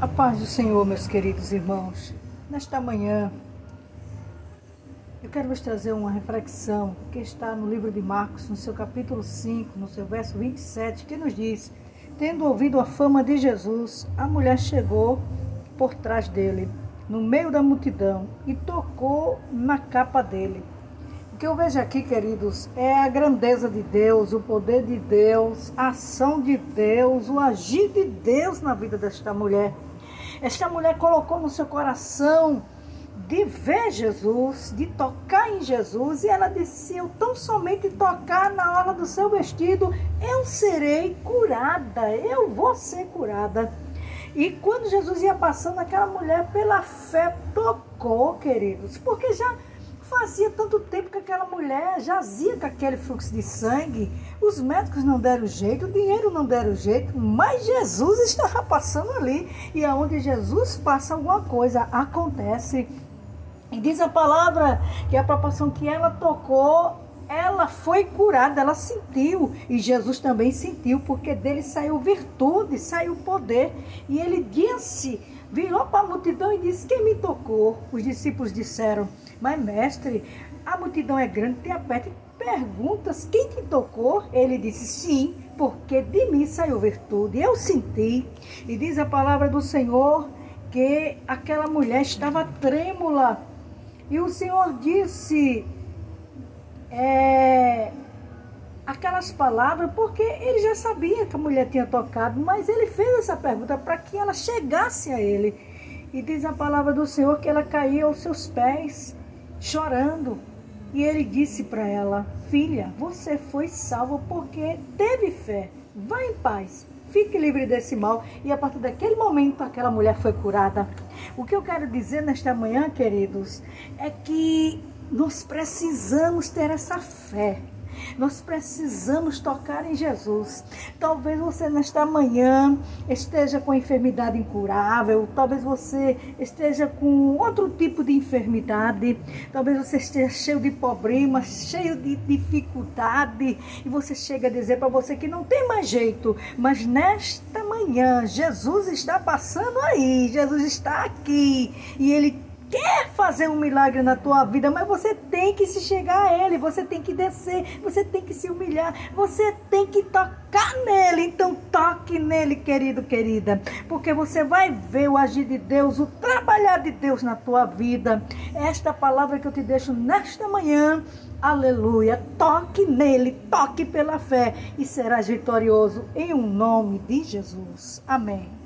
A paz do Senhor, meus queridos irmãos. Nesta manhã, eu quero vos trazer uma reflexão que está no livro de Marcos, no seu capítulo 5, no seu verso 27, que nos diz: Tendo ouvido a fama de Jesus, a mulher chegou por trás dele, no meio da multidão, e tocou na capa dele. Que eu vejo aqui, queridos, é a grandeza de Deus, o poder de Deus, a ação de Deus, o agir de Deus na vida desta mulher. Esta mulher colocou no seu coração de ver Jesus, de tocar em Jesus, e ela disse: Eu tão somente tocar na hora do seu vestido, eu serei curada, eu vou ser curada. E quando Jesus ia passando, aquela mulher, pela fé, tocou, queridos, porque já Fazia tanto tempo que aquela mulher jazia com aquele fluxo de sangue. Os médicos não deram jeito, o dinheiro não deram jeito, mas Jesus estava passando ali. E aonde Jesus passa alguma coisa, acontece. E diz a palavra que a proporção que ela tocou, ela foi curada, ela sentiu. E Jesus também sentiu, porque dele saiu virtude, saiu poder. E ele disse virou para a multidão e disse: Quem me tocou? Os discípulos disseram: Mas, mestre, a multidão é grande, te aperta. Perguntas: Quem te tocou? Ele disse: Sim, porque de mim saiu virtude. Eu senti. E diz a palavra do Senhor que aquela mulher estava trêmula. E o Senhor disse: é, aquelas palavras porque ele já sabia que a mulher tinha tocado, mas ele fez essa pergunta para que ela chegasse a ele. E diz a palavra do Senhor que ela caiu aos seus pés, chorando. E ele disse para ela: Filha, você foi salva porque teve fé. Vá em paz. Fique livre desse mal. E a partir daquele momento, aquela mulher foi curada. O que eu quero dizer nesta manhã, queridos, é que nós precisamos ter essa fé. Nós precisamos tocar em Jesus. Talvez você nesta manhã esteja com enfermidade incurável, talvez você esteja com outro tipo de enfermidade, talvez você esteja cheio de problemas, cheio de dificuldade, e você chega a dizer para você que não tem mais jeito, mas nesta manhã Jesus está passando aí, Jesus está aqui. E ele quer fazer um milagre na tua vida, mas você tem que se chegar a ele, você tem que descer, você tem que se humilhar, você tem que tocar nele. Então toque nele, querido, querida, porque você vai ver o agir de Deus, o trabalhar de Deus na tua vida. Esta palavra que eu te deixo nesta manhã. Aleluia. Toque nele, toque pela fé e serás vitorioso em um nome de Jesus. Amém.